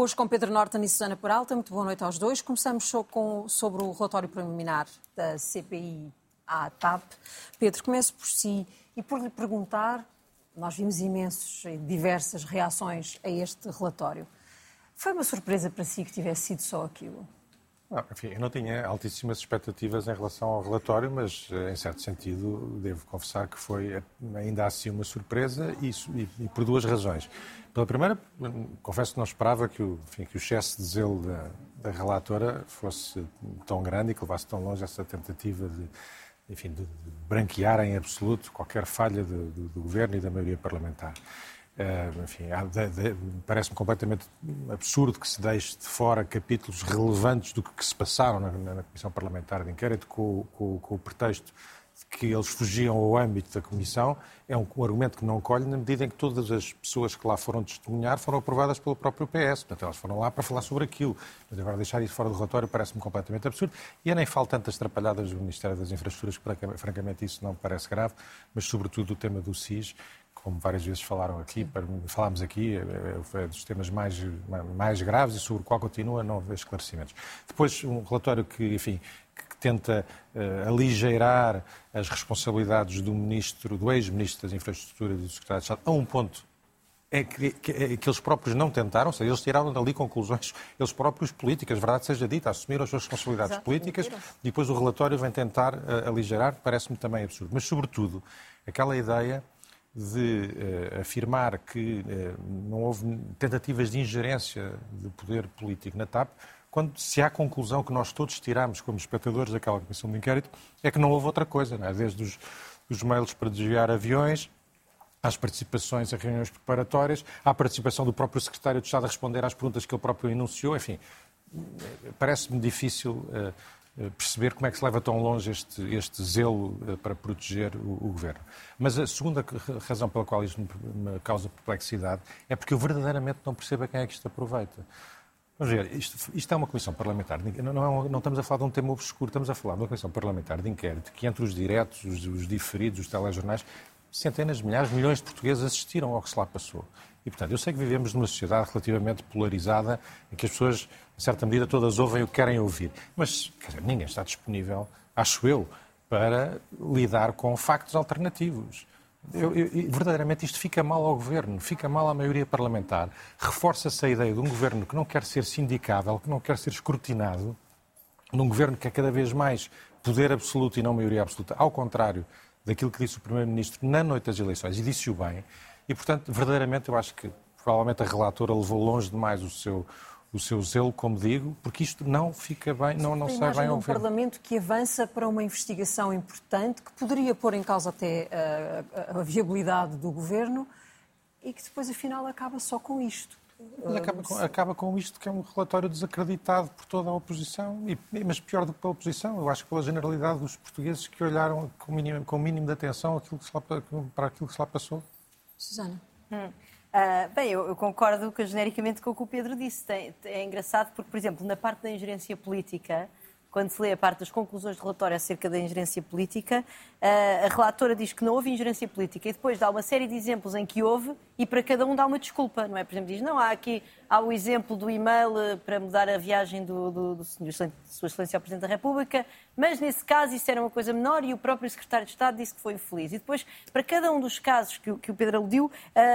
Hoje com Pedro Norton e Susana Peralta, muito boa noite aos dois. Começamos com, sobre o relatório preliminar da CPI à TAP. Pedro, começo por si e por lhe perguntar, nós vimos imensos diversas reações a este relatório. Foi uma surpresa para si que tivesse sido só aquilo? Não, enfim, eu não tinha altíssimas expectativas em relação ao relatório, mas eh, em certo sentido devo confessar que foi eh, ainda assim uma surpresa e, e, e por duas razões. Pela primeira, confesso que não esperava que o, enfim, que o excesso de zelo da, da, relatora fosse tão grande e que levasse tão longe essa tentativa de, enfim, de, branquear em absoluto qualquer falha do governo e da maioria parlamentar. Uh, enfim, parece-me completamente absurdo que se deixe de fora capítulos relevantes do que, se passaram na, na, Comissão Parlamentar de Inquérito com, com, com, o pretexto de que eles fugiam ao âmbito da Comissão. É um, um, argumento que não colhe na medida em que todas as pessoas que lá foram testemunhar foram aprovadas pelo próprio PS. Portanto, elas foram lá para falar sobre aquilo. Mas agora deixar isso fora do relatório parece-me completamente absurdo. E é nem falta tantas atrapalhadas do Ministério das Infraestruturas, que francamente isso não me parece grave, mas sobretudo o tema do SIS, como várias vezes falaram aqui, falámos aqui, é, é dos temas mais, mais graves e sobre o qual continua a não haver esclarecimentos. Depois, um relatório que, enfim, que tenta uh, aligeirar as responsabilidades do ministro, do ex-ministro das Infraestruturas e do secretário de Estado, a um ponto é que, que, é que, eles próprios não tentaram, ou seja, eles tiraram dali conclusões, eles próprios políticas, verdade seja dita, assumiram as suas responsabilidades Exato, políticas e depois o relatório vem tentar uh, aligerar, parece-me também absurdo. Mas, sobretudo, aquela ideia de uh, afirmar que uh, não houve tentativas de ingerência de poder político na TAP, quando se há conclusão que nós todos tiramos como espectadores daquela comissão de inquérito, é que não houve outra coisa, é? desde os, os mails para desviar aviões, às participações em reuniões preparatórias, à participação do próprio secretário de Estado a responder às perguntas que ele próprio enunciou, enfim, parece-me difícil eh, perceber como é que se leva tão longe este, este zelo eh, para proteger o, o, governo. Mas a segunda razão pela qual isto me causa perplexidade é porque eu verdadeiramente não percebo a quem é que isto aproveita. Vamos ver, isto, isto é uma comissão parlamentar, não, não, é não, estamos a falar de um tema obscuro, estamos a falar de uma comissão parlamentar de inquérito que entre os diretos, os, os diferidos, os telejornais, centenas de milhares, milhões de portugueses assistiram ao que se lá passou. E, portanto, eu sei que vivemos numa sociedade relativamente polarizada, em que as pessoas, em certa medida, todas ouvem o que querem ouvir. Mas, dizer, ninguém está disponível, acho eu, para lidar com factos alternativos. Eu, eu, verdadeiramente isto fica mal ao governo, fica mal à maioria parlamentar. Reforça-se a ideia de um governo que não quer ser sindicável, que não quer ser escrutinado, de um governo que é cada vez mais poder absoluto e não maioria absoluta, ao contrário daquilo que disse o Primeiro-Ministro na noite das eleições, e disse-o bem, e, portanto, verdadeiramente, eu acho que provavelmente a relatora levou longe demais o seu, o seu zelo, como digo, porque isto não fica bem, não, não sai bem ao um Parlamento que avança para uma investigação importante que poderia pôr em causa até a, a, a viabilidade do governo e que depois, afinal, acaba só com isto. Mas acaba com, acaba com isto que é um relatório desacreditado por toda a oposição, e, mas pior do que pela oposição, eu acho que pela generalidade dos portugueses que olharam com o mínimo, com o mínimo de atenção aquilo lá, para aquilo que se lá passou. Susana. Hum. Uh, bem, eu, eu, concordo genericamente com o que o Pedro disse. Tem, é engraçado porque, por exemplo, na parte da ingerência política, quando se lê a parte das conclusões do relatório acerca da ingerência política, a relatora diz que não houve ingerência política e depois dá uma série de exemplos em que houve e para cada um dá uma desculpa, não é? Por exemplo, diz, não, há aqui há o exemplo do e-mail eh, para mudar a viagem do, do, do Sr. Sua Excelência ao Presidente da República, mas nesse caso isso era uma coisa menor e o próprio Secretário de Estado disse que foi infeliz. E depois, para cada um dos casos que, que o Pedro aludiu, uh,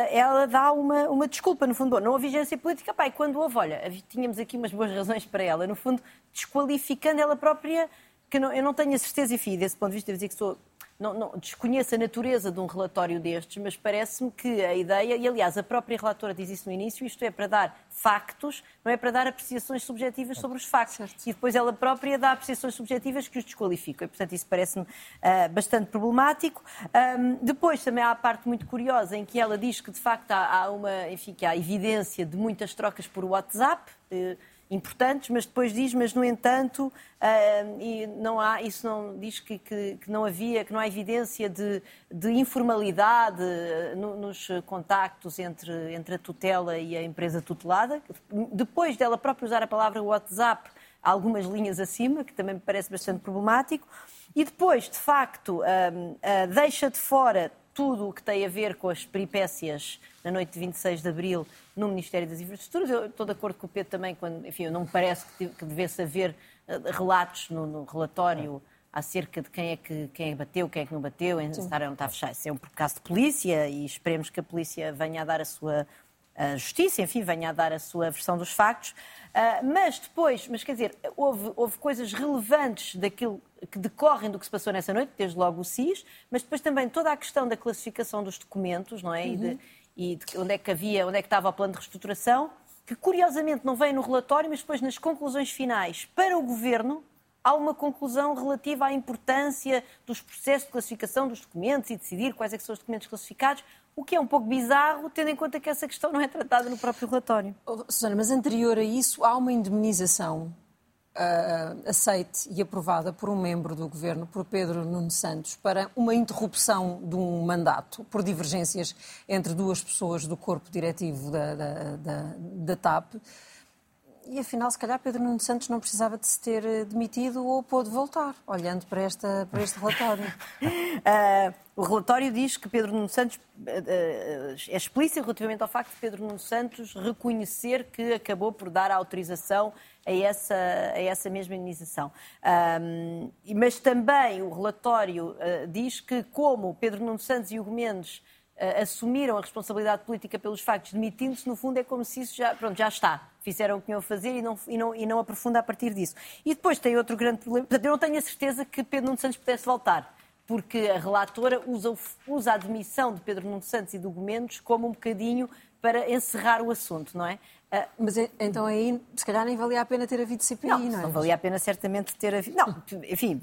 ela dá uma, uma desculpa, no fundo, bom, não houve vigência política, pai, quando houve, olha, tínhamos aqui umas boas razões para ela, no fundo, desqualificando ela própria, que não, eu não tenho a certeza, enfim, desse ponto de vista, devo dizer que sou não, não, desconheço a natureza de um relatório destes, mas parece-me que a ideia, e aliás a própria relatora diz isso no início, isto é para dar factos, não é para dar apreciações subjetivas sobre os factos. Certo. E depois ela própria dá apreciações subjetivas que os desqualificam. E, portanto, isso parece-me uh, bastante problemático. Um, depois também há a parte muito curiosa em que ela diz que de facto há, há uma, enfim, que há evidência de muitas trocas por WhatsApp. Uh, importantes, mas depois diz, mas no entanto, uh, e não há, isso não diz que, que, que, não havia, que não há evidência de, de informalidade ah, no, nos contactos entre, entre a tutela e a empresa tutelada. Depois dela própria usar a palavra WhatsApp, algumas linhas acima, que também me parece bastante problemático. E depois, de facto, uh, uh, deixa de fora tudo o que tem a ver com as peripécias na noite de 26 de Abril no Ministério das Infraestruturas. Eu estou de acordo com o Pedro também, quando, enfim, não me parece que, que devesse haver uh, relatos no, no, relatório acerca de quem é que quem é bateu, quem é que não bateu, em estar ou não está fechado. Isso é um caso de polícia e esperemos que a polícia venha a dar a sua a justiça, enfim, venha a dar a sua versão dos factos. Uh, mas depois, mas quer dizer, houve, houve coisas relevantes daquilo que decorrem do que se passou nessa noite, desde logo o SIS, mas depois também toda a questão da classificação dos documentos, não é? Uhum. E, de, e de onde é que havia, onde é que estava o plano de reestruturação, que curiosamente não vem no relatório, mas depois nas conclusões finais para o governo há uma conclusão relativa à importância dos processos de classificação dos documentos e decidir quais é são os documentos classificados, o que é um pouco bizarro, tendo em conta que essa questão não é tratada no próprio relatório. Oh, Susana, mas anterior a isso, há uma indemnização uh, aceite e aprovada por um membro do governo, por Pedro Nuno Santos, para uma interrupção de um mandato por divergências entre duas pessoas do corpo diretivo da, da, da, da TAP. E afinal, se calhar, Pedro Nuno Santos não precisava de se ter eh, demitido ou pôde voltar, olhando para, esta, para este relatório. uh, o relatório diz que Pedro Nuno Santos uh, é explícito relativamente ao facto de Pedro Nuno Santos reconhecer que acabou por dar a autorização a essa, a essa mesma indenização. Um, mas também o relatório uh, diz que, como Pedro Nuno Santos e Hugo Mendes assumiram a responsabilidade política pelos factos, demitindo-se, no fundo é como se isso já, pronto, já está. Fizeram o que a fazer e não, e, não, e não aprofunda a partir disso. E depois tem outro grande problema. Portanto, eu não tenho a certeza que Pedro Nuno Santos pudesse voltar porque a relatora usa, usa, a admissão de Pedro Nuno Santos e do Hugo Mendes como um bocadinho para encerrar o assunto, não é? Ah, mas então aí, se calhar, nem valia a pena ter havido CPI, não, não é? Não valia a pena certamente ter havido. Não, enfim,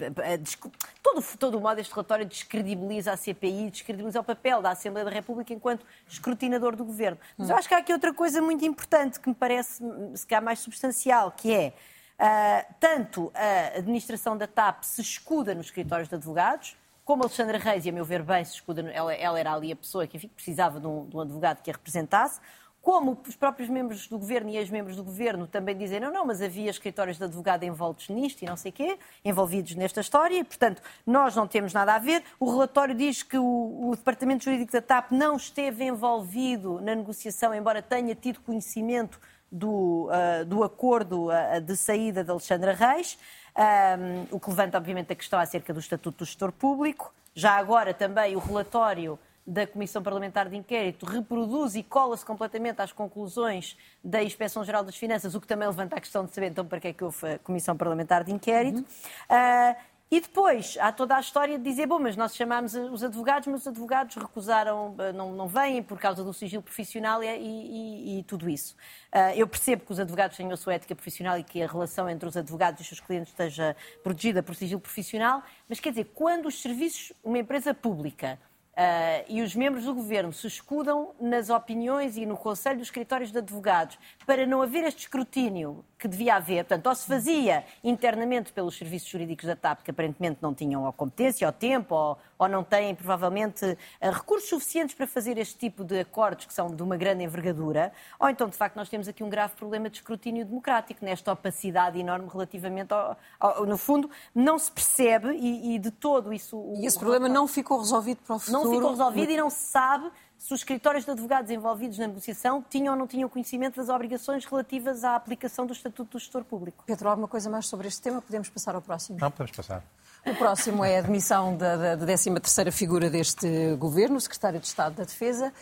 todo, todo o modo este relatório descredibiliza a CPI, descredibiliza o papel da Assembleia da República enquanto escrutinador do governo. Mas eu acho que há aqui outra coisa muito importante que me parece, se calhar, mais substancial, que é. Uh, tanto a administração da TAP se escuda nos escritórios de advogados, como Alexandra Reis, e a meu ver bem, se escuda, ela, ela era ali a pessoa que enfim, precisava de um, de um advogado que a representasse, como os próprios membros do governo e ex-membros do governo também dizem, não, não, mas havia escritórios de advogado envoltos nisto e não sei quê, envolvidos nesta história, e, portanto, nós não temos nada a ver. O relatório diz que o, o Departamento Jurídico da TAP não esteve envolvido na negociação, embora tenha tido conhecimento do, uh, do acordo uh, de saída de Alexandra Reis, um, o que levanta, obviamente, a questão acerca do Estatuto do Gestor Público. Já agora também o relatório da Comissão Parlamentar de Inquérito reproduz e cola-se completamente às conclusões da Inspeção-Geral das Finanças, o que também levanta a questão de saber então para que é que houve a Comissão Parlamentar de Inquérito. Uhum. Uh, e depois há toda a história de dizer, bom, mas nós chamámos os advogados, mas os advogados recusaram, ah, não, não vêm por causa do sigilo profissional e, e, e tudo isso. Uh, eu percebo que os advogados tenham a sua ética profissional e que a relação entre os advogados e os seus clientes esteja protegida por sigilo profissional, mas quer dizer, quando os serviços, uma empresa pública, Uh, e os membros do governo se escudam nas opiniões e no Conselho dos Escritórios de Advogados para não haver este escrutínio que devia haver. Portanto, ou se fazia internamente pelos serviços jurídicos da TAP, que aparentemente não tinham a competência, ou tempo, ou, ou não têm provavelmente uh, recursos suficientes para fazer este tipo de acordos que são de uma grande envergadura, ou então, de facto, nós temos aqui um grave problema de escrutínio democrático, nesta opacidade enorme relativamente ao. ao no fundo, não se percebe e, e de todo isso. E esse problema não ficou resolvido para o futuro. Não ficou resolvido e não se sabe se os escritórios de advogados envolvidos na negociação tinham ou não tinham conhecimento das obrigações relativas à aplicação do Estatuto do Gestor Público. Pedro, alguma coisa mais sobre este tema? Podemos passar ao próximo? Não, podemos passar. O próximo é a admissão da, da 13ª figura deste governo, o Secretário de Estado da Defesa,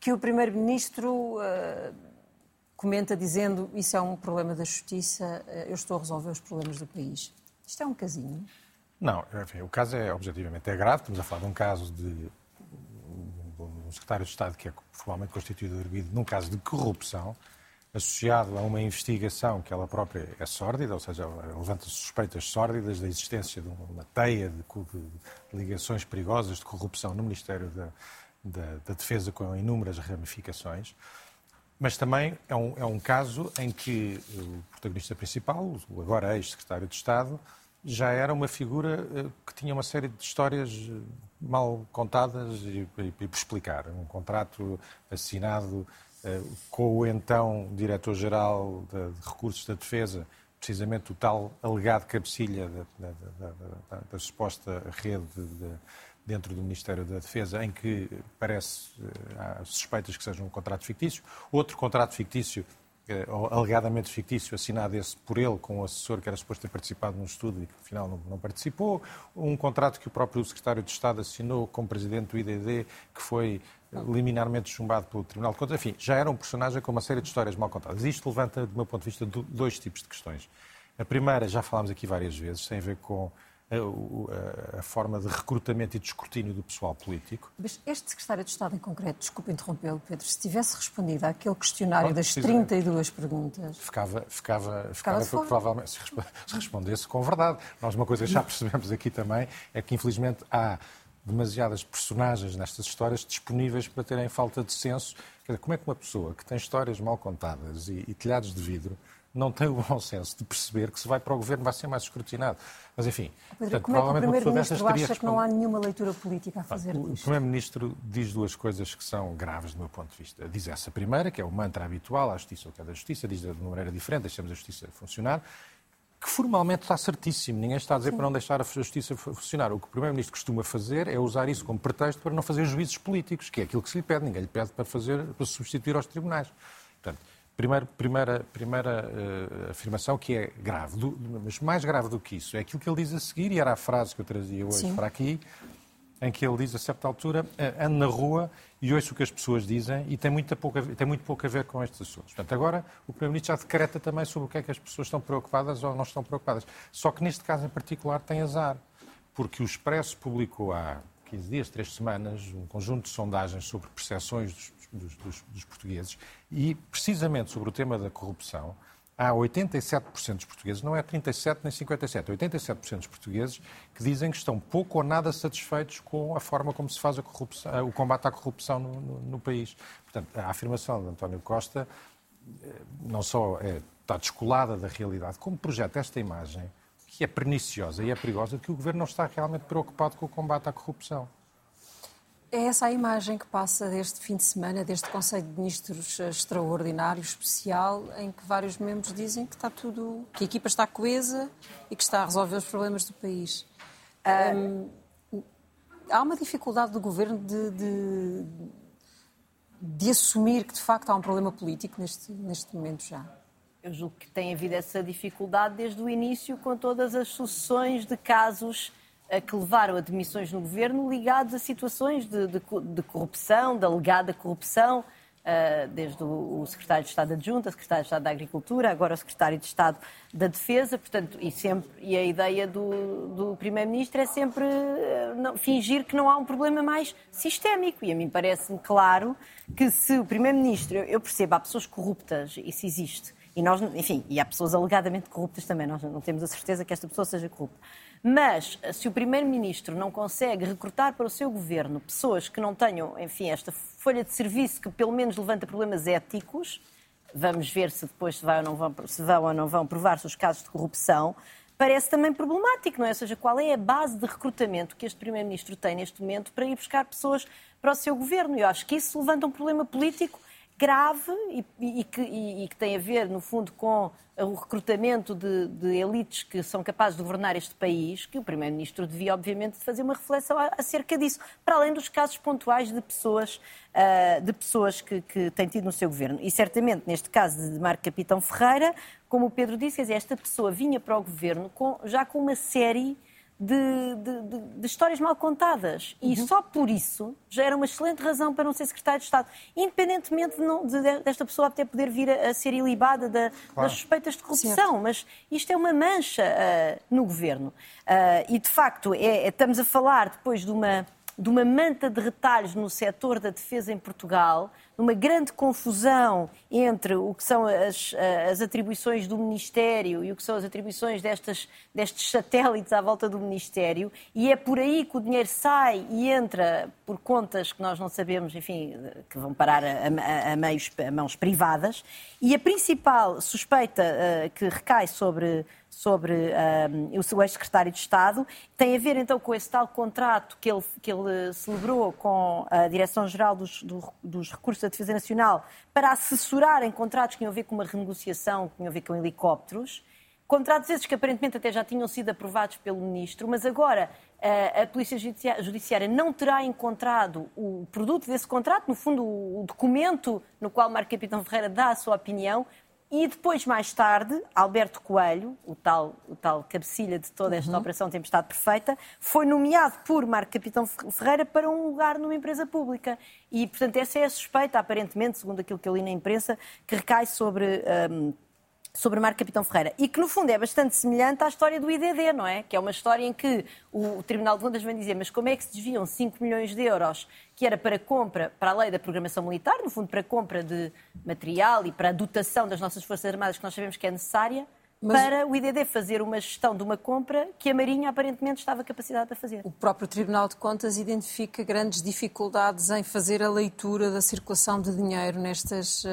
que o Primeiro-Ministro uh, comenta dizendo isso é um problema da Justiça, uh, eu estou a resolver os problemas do país. Isto é um casinho? Não, enfim, o caso é objetivamente é grave, estamos a falar de um caso de um secretário de Estado que é formalmente constituído arguido num caso de corrupção, associado a uma investigação que ela própria é sórdida, ou seja, levanta suspeitas sórdidas da existência de uma teia de, ligações perigosas de corrupção no Ministério da, da, da, Defesa com inúmeras ramificações. Mas também é um, é um caso em que o protagonista principal, o agora ex-secretário de Estado, já era uma figura eh, que tinha uma série de histórias eh, mal contadas e, e, e por explicar. Um contrato assinado com o então diretor-geral de, Recursos da Defesa, precisamente o tal alegado cabecilha da, da, da, da suposta rede de, dentro do Ministério da Defesa em que parece há suspeitas que seja um contrato fictício. Outro contrato fictício eh, alegadamente fictício, assinado esse por ele com o assessor que era suposto ter participado num estudo e que afinal não, não, participou, um contrato que o próprio secretário de Estado assinou como presidente do IDD, que foi eh, liminarmente chumbado pelo Tribunal de Contas. Enfim, já era um personagem com uma série de histórias mal contadas. Isto levanta, do meu ponto de vista, dois tipos de questões. A primeira, já falámos aqui várias vezes, tem a ver com a, a, forma de recrutamento e de escrutínio do pessoal político. Mas este secretário de Estado em concreto, desculpe interrompê-lo, Pedro, se tivesse respondido àquele questionário das 32 perguntas... Ficava, ficava, ficava, ficava provavelmente, se respondesse com verdade. Nós uma coisa que já percebemos aqui também é que, infelizmente, há demasiadas personagens nestas histórias disponíveis para terem falta de senso. Dizer, como é que uma pessoa que tem histórias mal contadas e, e telhados de vidro não tem o bom senso de perceber que se vai para o governo vai ser mais escrutinado. Mas, enfim, Pedro, portanto, como é que o Primeiro-Ministro acha que não há nenhuma leitura política a fazer O Primeiro-Ministro diz duas coisas que são graves do meu ponto de vista. Diz essa primeira, que é o mantra habitual, a justiça ou que é da justiça, diz de uma maneira diferente, deixamos a justiça funcionar, que formalmente está certíssimo. Ninguém está a dizer Sim. para não deixar a justiça funcionar. O que o Primeiro-Ministro costuma fazer é usar isso como pretexto para não fazer juízos políticos, que é aquilo que se lhe pede. Ninguém lhe pede para, fazer, para substituir aos tribunais. Portanto, Primeiro, primeira primeira uh, afirmação que é grave, do, mas mais grave do que isso, é aquilo que ele diz a seguir, e era a frase que eu trazia hoje Sim. para aqui, em que ele diz a certa altura, ando na rua e ouço o que as pessoas dizem e tem, muita pouca, tem muito pouco a ver com estes assuntos. Portanto, agora o Primeiro-Ministro já decreta também sobre o que é que as pessoas estão preocupadas ou não estão preocupadas. Só que neste caso em particular tem azar, porque o Expresso publicou há 15 dias, 3 semanas, um conjunto de sondagens sobre percepções dos dos, dos, dos portugueses e, precisamente sobre o tema da corrupção, há 87% dos portugueses, não é 37 nem 57, 87% dos portugueses que dizem que estão pouco ou nada satisfeitos com a forma como se faz o combate à corrupção no, no, no, país. Portanto, a afirmação de António Costa eh, não só é, está descolada da realidade, como projeta esta imagem que é perniciosa e é perigosa de que o governo não está realmente preocupado com o combate à corrupção. É essa a imagem que passa deste fim de semana, deste Conselho de Ministros extraordinário, especial, em que vários membros dizem que está tudo, que a equipa está coesa e que está a resolver os problemas do país. Um, há uma dificuldade do governo de, de, de, assumir que de facto há um problema político neste, neste momento já. Eu julgo que tem havido essa dificuldade desde o início, com todas as sucessões de casos que levaram a demissões no governo ligados a situações de, de, de corrupção, de alegada corrupção, uh, desde o, o, secretário de Estado adjunto, a secretário de Estado da Agricultura, agora o secretário de Estado da Defesa, portanto, e, sempre, e a ideia do, do primeiro-ministro é sempre uh, não, fingir que não há um problema mais sistémico. E a mim parece-me claro que se o primeiro-ministro, eu, eu percebo, há pessoas corruptas, isso existe, e nós, enfim, e há pessoas alegadamente corruptas também, nós não temos a certeza que esta pessoa seja corrupta. Mas se o Primeiro-Ministro não consegue recrutar para o seu governo pessoas que não tenham, enfim, esta folha de serviço que pelo menos levanta problemas éticos, vamos ver se depois se, vai ou não vão, se vão ou não vão provar-se os casos de corrupção, parece também problemático, não é? Ou seja, qual é a base de recrutamento que este Primeiro-Ministro tem neste momento para ir buscar pessoas para o seu governo? Eu acho que isso levanta um problema político grave e, e, que, e, e, que, tem a ver, no fundo, com o recrutamento de, de, elites que são capazes de governar este país, que o Primeiro-Ministro devia, obviamente, fazer uma reflexão acerca disso, para além dos casos pontuais de pessoas, uh, de pessoas que, que têm tido no seu governo. E certamente, neste caso de Marco Capitão Ferreira, como o Pedro disse, dizer, esta pessoa vinha para o governo com, já com uma série de, de, de, histórias mal contadas. E uhum. só por isso já era uma excelente razão para não ser secretário de Estado, independentemente de, não, de desta pessoa até poder vir a, a ser ilibada da, claro. das suspeitas de corrupção. Certo. Mas isto é uma mancha uh, no governo. Uh, e, de facto, é, é, estamos a falar depois de uma, de uma manta de retalhos no setor da defesa em Portugal numa grande confusão entre o que são as, as, atribuições do Ministério e o que são as atribuições destas, destes satélites à volta do Ministério, e é por aí que o dinheiro sai e entra por contas que nós não sabemos, enfim, que vão parar a, a, a meios, a mãos privadas, e a principal suspeita uh, que recai sobre sobre um, o ex-secretário de Estado. Tem a ver então com esse tal contrato que ele, que ele celebrou com a Direção-Geral dos, do, dos Recursos da Defesa Nacional para assessorar em contratos que tinham a ver com uma renegociação, que tinham a ver com helicópteros. Contratos esses que aparentemente até já tinham sido aprovados pelo Ministro, mas agora a, a Polícia Judiciária não terá encontrado o produto desse contrato, no fundo, o documento no qual Marco Capitão Ferreira dá a sua opinião, e depois, mais tarde, Alberto Coelho, o tal, o tal cabecilha de toda esta uhum. operação Tempestade Perfeita, foi nomeado por Marco Capitão Ferreira para um lugar numa empresa pública. E, portanto, essa é a suspeita, aparentemente, segundo aquilo que eu li na imprensa, que recai sobre. Um, sobre Marco Capitão Ferreira. E que, no fundo, é bastante semelhante à história do IDD, não é? Que é uma história em que o Tribunal de Contas vem dizer mas como é que se desviam 5 milhões de euros que era para compra, para a lei da programação militar, no fundo para compra de material e para a dotação das nossas Forças Armadas que nós sabemos que é necessária, mas... para o IDD fazer uma gestão de uma compra que a Marinha aparentemente estava capacitada para fazer. O próprio Tribunal de Contas identifica grandes dificuldades em fazer a leitura da circulação de dinheiro nestas, uh,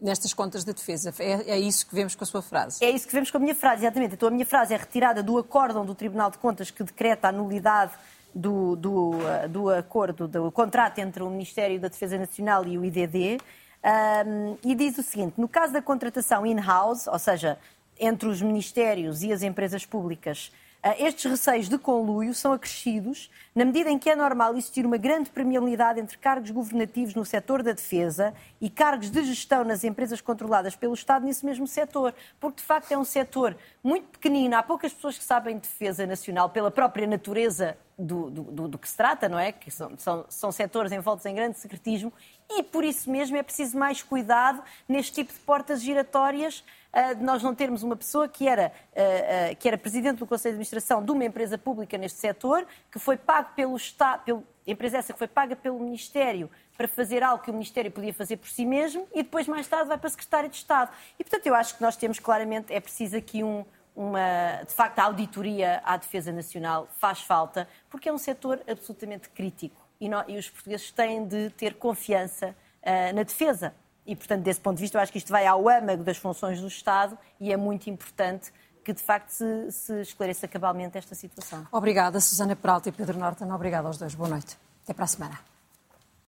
nestas contas da defesa. É, é, isso que vemos com a sua frase? É isso que vemos com a minha frase, exatamente. Então a minha frase é retirada do acórdão do Tribunal de Contas que decreta a nulidade do, do, uh, do acordo, do contrato entre o Ministério da Defesa Nacional e o IDD. Um, e diz o seguinte: no caso da contratação in-house, ou seja, entre os ministérios e as empresas públicas, uh, estes receios de conluio são acrescidos na medida em que é normal existir uma grande premialidade entre cargos governativos no setor da defesa e cargos de gestão nas empresas controladas pelo Estado nesse mesmo setor. Porque, de facto, é um setor muito pequenino. Há poucas pessoas que sabem de defesa nacional pela própria natureza do, do, do, que se trata, não é? Que são, são, são setores envoltos em grande secretismo e por isso mesmo é preciso mais cuidado neste tipo de portas giratórias uh, de nós não termos uma pessoa que era, uh, uh, que era presidente do Conselho de Administração de uma empresa pública neste setor, que foi pago pelo Estado, pelo, empresa essa que foi paga pelo Ministério para fazer algo que o Ministério podia fazer por si mesmo e depois mais tarde vai para a Secretária de Estado. E portanto eu acho que nós temos claramente, é preciso aqui um, uma, de facto, a auditoria à defesa nacional faz falta, porque é um setor absolutamente crítico e, e os portugueses têm de ter confiança uh, na defesa. E, portanto, desse ponto de vista, eu acho que isto vai ao âmago das funções do Estado e é muito importante que, de facto, se, se esclareça cabalmente esta situação. Obrigada, Susana Peralta e Pedro Norton. Obrigada aos dois. Boa noite. Até para a semana.